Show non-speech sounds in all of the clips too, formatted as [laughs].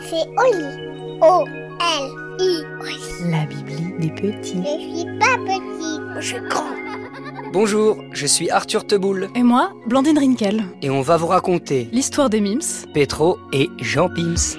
C'est Oli. O-L-I. La Bibli des petits. Je suis pas petit, je suis grand. Bonjour, je suis Arthur Teboul Et moi, Blandine Rinkel. et on va vous raconter L'histoire des mims. Petro et Jean Pims.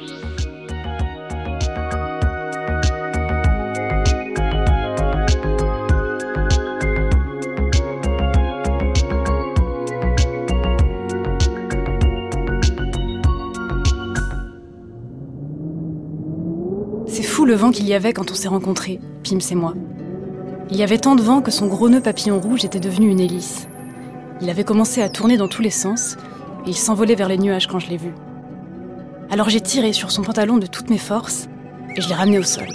Le vent qu'il y avait quand on s'est rencontrés, Pims et moi. Il y avait tant de vent que son gros nœud papillon rouge était devenu une hélice. Il avait commencé à tourner dans tous les sens et il s'envolait vers les nuages quand je l'ai vu. Alors j'ai tiré sur son pantalon de toutes mes forces et je l'ai ramené au sol.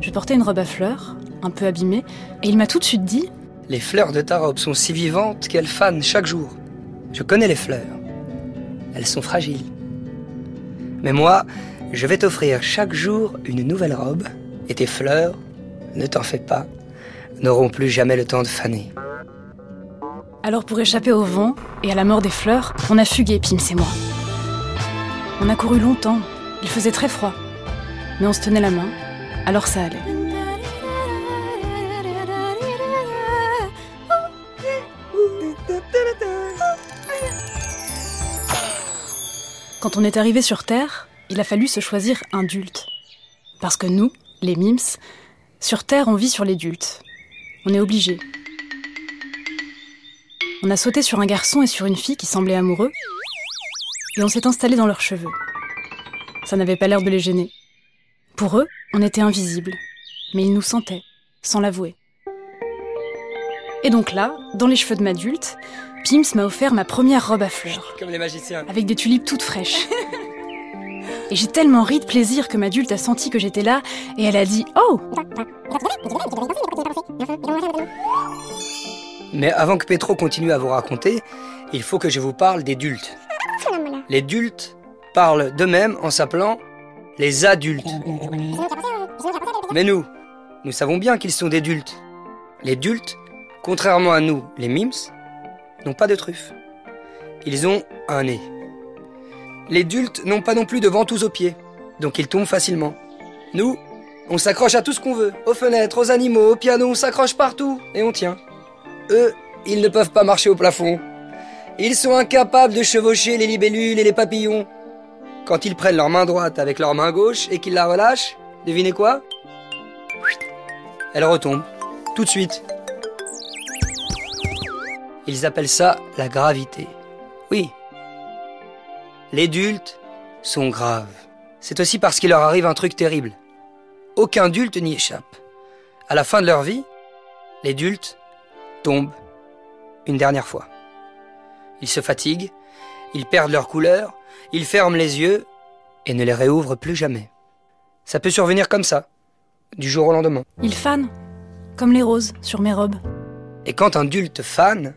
Je portais une robe à fleurs, un peu abîmée, et il m'a tout de suite dit Les fleurs de ta robe sont si vivantes qu'elles fanent chaque jour. Je connais les fleurs. Elles sont fragiles. Mais moi, je vais t'offrir chaque jour une nouvelle robe et tes fleurs, ne t'en fais pas, n'auront plus jamais le temps de faner. Alors pour échapper au vent et à la mort des fleurs, on a fugué, Pims et moi. On a couru longtemps, il faisait très froid. Mais on se tenait la main, alors ça allait. Quand on est arrivé sur Terre, il a fallu se choisir un dulte. Parce que nous, les mims, sur Terre on vit sur les dultes. On est obligé. On a sauté sur un garçon et sur une fille qui semblaient amoureux, et on s'est installé dans leurs cheveux. Ça n'avait pas l'air de les gêner. Pour eux, on était invisibles, mais ils nous sentaient, sans l'avouer. Et donc là, dans les cheveux de m'adulte, Pims m'a offert ma première robe à fleurs, Comme les magiciens. avec des tulipes toutes fraîches. [laughs] Et j'ai tellement ri de plaisir que m'adulte a senti que j'étais là, et elle a dit Oh Mais avant que Petro continue à vous raconter, il faut que je vous parle des. Les dultes parlent d'eux-mêmes en s'appelant les adultes. Mais nous, nous savons bien qu'ils sont des dultes. Les dultes, contrairement à nous, les mims, n'ont pas de truffe. Ils ont un nez. Les dultes n'ont pas non plus de ventouses aux pieds, donc ils tombent facilement. Nous, on s'accroche à tout ce qu'on veut, aux fenêtres, aux animaux, au piano, on s'accroche partout et on tient. Eux, ils ne peuvent pas marcher au plafond. Ils sont incapables de chevaucher les libellules et les papillons. Quand ils prennent leur main droite avec leur main gauche et qu'ils la relâchent, devinez quoi? Elle retombe, tout de suite. Ils appellent ça la gravité. Oui. Les dultes sont graves. C'est aussi parce qu'il leur arrive un truc terrible. Aucun dulte n'y échappe. À la fin de leur vie, les dultes tombent une dernière fois. Ils se fatiguent, ils perdent leur couleur, ils ferment les yeux et ne les réouvrent plus jamais. Ça peut survenir comme ça, du jour au lendemain. Ils fanent, comme les roses sur mes robes. Et quand un dulte fane,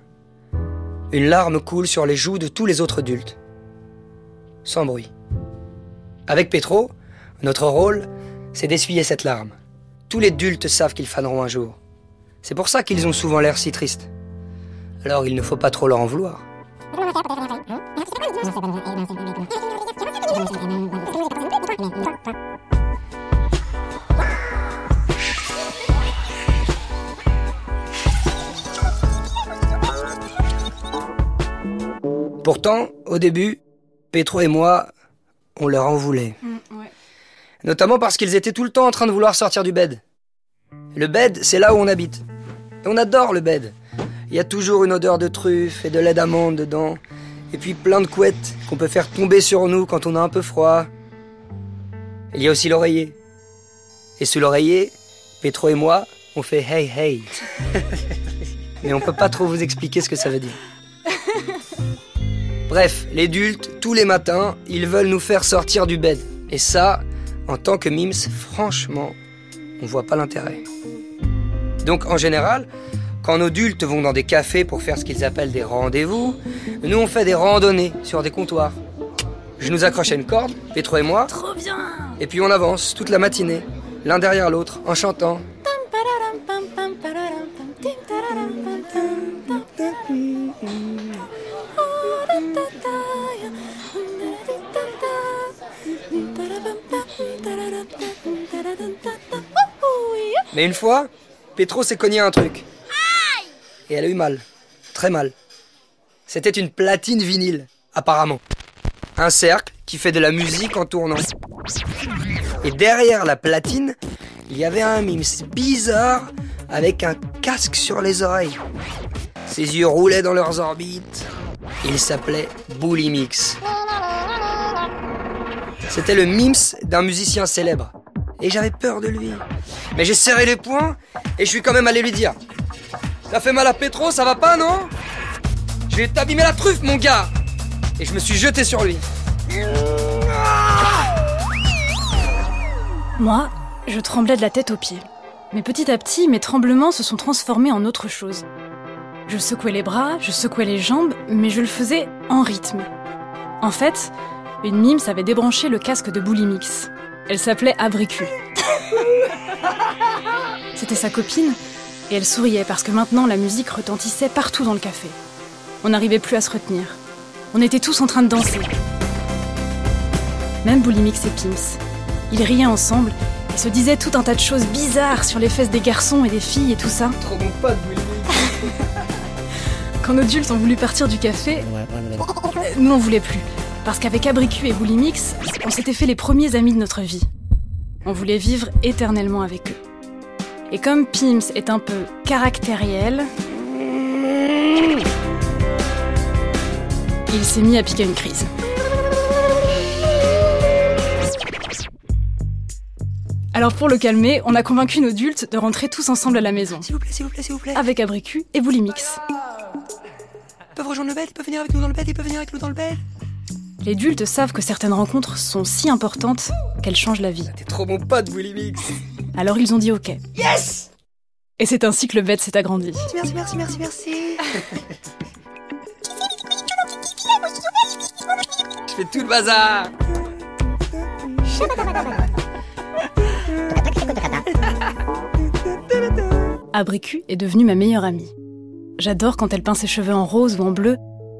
une larme coule sur les joues de tous les autres dultes. Sans bruit. Avec Petro, notre rôle, c'est d'essuyer cette larme. Tous les dultes savent qu'ils faneront un jour. C'est pour ça qu'ils ont souvent l'air si tristes. Alors il ne faut pas trop leur en vouloir. Pourtant, au début, Petro et moi, on leur en voulait. Notamment parce qu'ils étaient tout le temps en train de vouloir sortir du bed. Le bed, c'est là où on habite. Et on adore le bed. Il y a toujours une odeur de truffe et de lait d'amande dedans. Et puis plein de couettes qu'on peut faire tomber sur nous quand on a un peu froid. Il y a aussi l'oreiller. Et sous l'oreiller, Petro et moi, on fait hey hey. [laughs] Mais on peut pas trop vous expliquer ce que ça veut dire. Bref, les dultes, tous les matins, ils veulent nous faire sortir du bed. Et ça, en tant que mims, franchement, on voit pas l'intérêt. Donc en général, quand nos dultes vont dans des cafés pour faire ce qu'ils appellent des rendez-vous, nous on fait des randonnées sur des comptoirs. Je nous accroche à une corde, Petro et moi, Trop bien et puis on avance toute la matinée, l'un derrière l'autre, en chantant. Mais une fois, Petro s'est cogné un truc. Et elle a eu mal. Très mal. C'était une platine vinyle, apparemment. Un cercle qui fait de la musique en tournant. Et derrière la platine, il y avait un mims bizarre avec un casque sur les oreilles. Ses yeux roulaient dans leurs orbites. Il s'appelait Bully Mix. C'était le mims d'un musicien célèbre. Et j'avais peur de lui. Mais j'ai serré les poings et je suis quand même allé lui dire Ça fait mal à Petro, ça va pas, non? Je vais t'abîmer la truffe, mon gars Et je me suis jeté sur lui. Moi, je tremblais de la tête aux pieds. Mais petit à petit, mes tremblements se sont transformés en autre chose. Je secouais les bras, je secouais les jambes, mais je le faisais en rythme. En fait, une mime avait débranché le casque de Boulimix. Elle s'appelait Abricu. C'était sa copine, et elle souriait parce que maintenant la musique retentissait partout dans le café. On n'arrivait plus à se retenir. On était tous en train de danser. Même Boulimix et Pims. Ils riaient ensemble et se disaient tout un tas de choses bizarres sur les fesses des garçons et des filles et tout ça. Trop bon [laughs] Quand nos adultes ont voulu partir du café, nous on voulait plus. Parce qu'avec Abricu et Boulimix, on s'était fait les premiers amis de notre vie. On voulait vivre éternellement avec eux. Et comme Pims est un peu caractériel, il s'est mis à piquer une crise. Alors pour le calmer, on a convaincu nos adultes de rentrer tous ensemble à la maison. S'il vous plaît, s'il vous plaît, s'il vous plaît. Avec Abricu et Boulimix. Ils peuvent rejoindre le bed, ils peuvent venir avec nous dans le bed, ils peuvent venir avec nous dans le bed. Les adultes savent que certaines rencontres sont si importantes qu'elles changent la vie. T'es trop bon pote, Bully Mix. Alors ils ont dit OK. Yes Et c'est ainsi que le bed s'est agrandi. Merci, merci, merci, merci. Je fais tout le bazar. Abricu est devenue ma meilleure amie. J'adore quand elle peint ses cheveux en rose ou en bleu,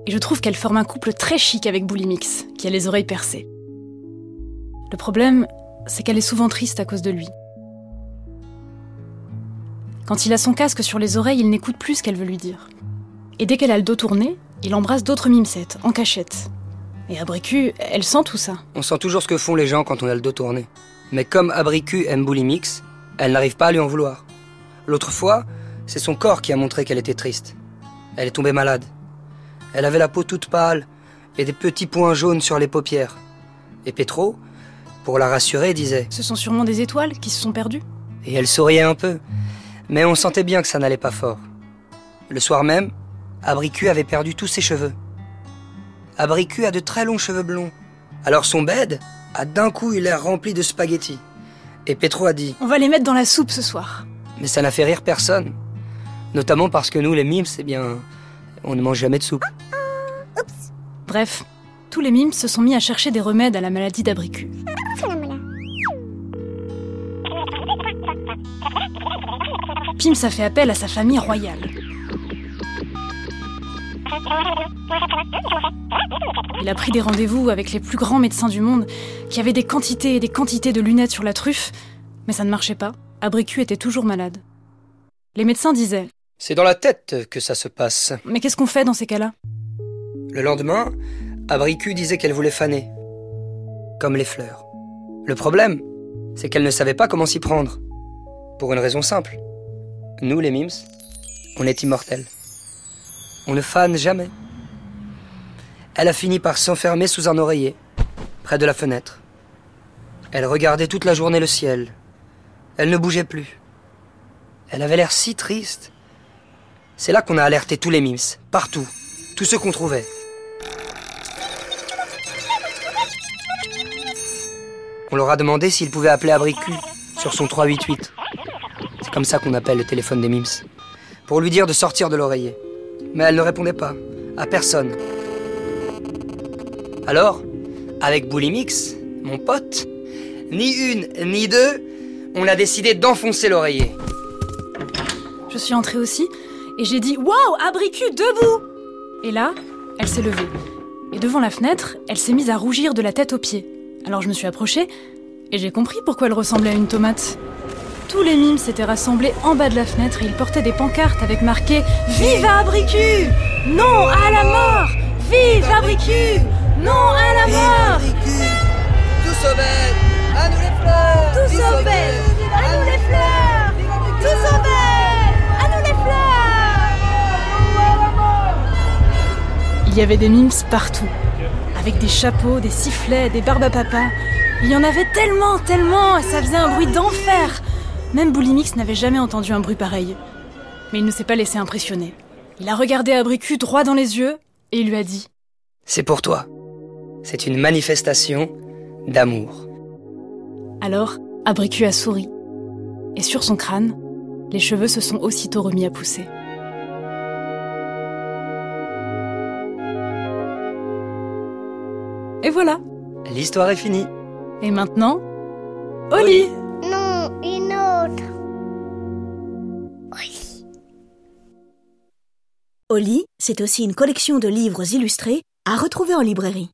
et je trouve qu'elle forme un couple très chic avec Boulimix, qui a les oreilles percées. Le problème, c'est qu'elle est souvent triste à cause de lui. Quand il a son casque sur les oreilles, il n'écoute plus ce qu'elle veut lui dire. Et dès qu'elle a le dos tourné, il embrasse d'autres mimsettes, en cachette. Et Abricu, elle sent tout ça. On sent toujours ce que font les gens quand on a le dos tourné. Mais comme Abricu aime Bully Mix, elle n'arrive pas à lui en vouloir. L'autre fois, c'est son corps qui a montré qu'elle était triste. Elle est tombée malade. Elle avait la peau toute pâle et des petits points jaunes sur les paupières. Et Petro, pour la rassurer, disait Ce sont sûrement des étoiles qui se sont perdues. Et elle souriait un peu. Mais on sentait bien que ça n'allait pas fort. Le soir même, Abricu avait perdu tous ses cheveux. Abricu a de très longs cheveux blonds. Alors son bed a d'un coup eu l'air rempli de spaghettis. Et Petro a dit On va les mettre dans la soupe ce soir. Mais ça n'a fait rire personne. Notamment parce que nous, les mimes, eh bien, on ne mange jamais de soupe. Bref, tous les mimes se sont mis à chercher des remèdes à la maladie d'Abricu. Pims a fait appel à sa famille royale. Il a pris des rendez-vous avec les plus grands médecins du monde, qui avaient des quantités et des quantités de lunettes sur la truffe, mais ça ne marchait pas. Abricu était toujours malade. Les médecins disaient C'est dans la tête que ça se passe. Mais qu'est-ce qu'on fait dans ces cas-là? Le lendemain, Abricu disait qu'elle voulait faner. Comme les fleurs. Le problème, c'est qu'elle ne savait pas comment s'y prendre. Pour une raison simple. Nous, les mimes, on est immortels. On ne fane jamais. Elle a fini par s'enfermer sous un oreiller, près de la fenêtre. Elle regardait toute la journée le ciel. Elle ne bougeait plus. Elle avait l'air si triste. C'est là qu'on a alerté tous les mimes, partout, tous ceux qu'on trouvait. On leur a demandé s'ils pouvaient appeler Abricu sur son 388. C'est comme ça qu'on appelle le téléphone des mimes. Pour lui dire de sortir de l'oreiller. Mais elle ne répondait pas. À personne. Alors, avec Boulimix, mon pote, ni une ni deux, on a décidé d'enfoncer l'oreiller. Je suis entrée aussi et j'ai dit Waouh, Abricu, debout Et là, elle s'est levée. Et devant la fenêtre, elle s'est mise à rougir de la tête aux pieds. Alors je me suis approchée Et j'ai compris pourquoi elle ressemblait à une tomate. Tous les mimes s'étaient rassemblés en bas de la fenêtre et ils portaient des pancartes avec marqué Vive Abricu Non à la mort Vive Abricu Non à la mort! Tous À nous les fleurs! Tous À nous les fleurs Il y avait des mimes partout, avec des chapeaux, des sifflets, des barbes à papa. Il y en avait tellement, tellement, et ça faisait un bruit d'enfer. Même Boulimix n'avait jamais entendu un bruit pareil. Mais il ne s'est pas laissé impressionner. Il a regardé Abricu droit dans les yeux et il lui a dit C'est pour toi. C'est une manifestation d'amour. Alors, Abricu a souri. Et sur son crâne, les cheveux se sont aussitôt remis à pousser. Et voilà. L'histoire est finie. Et maintenant, au lit Non, une autre. Oui. Oli, c'est aussi une collection de livres illustrés à retrouver en librairie.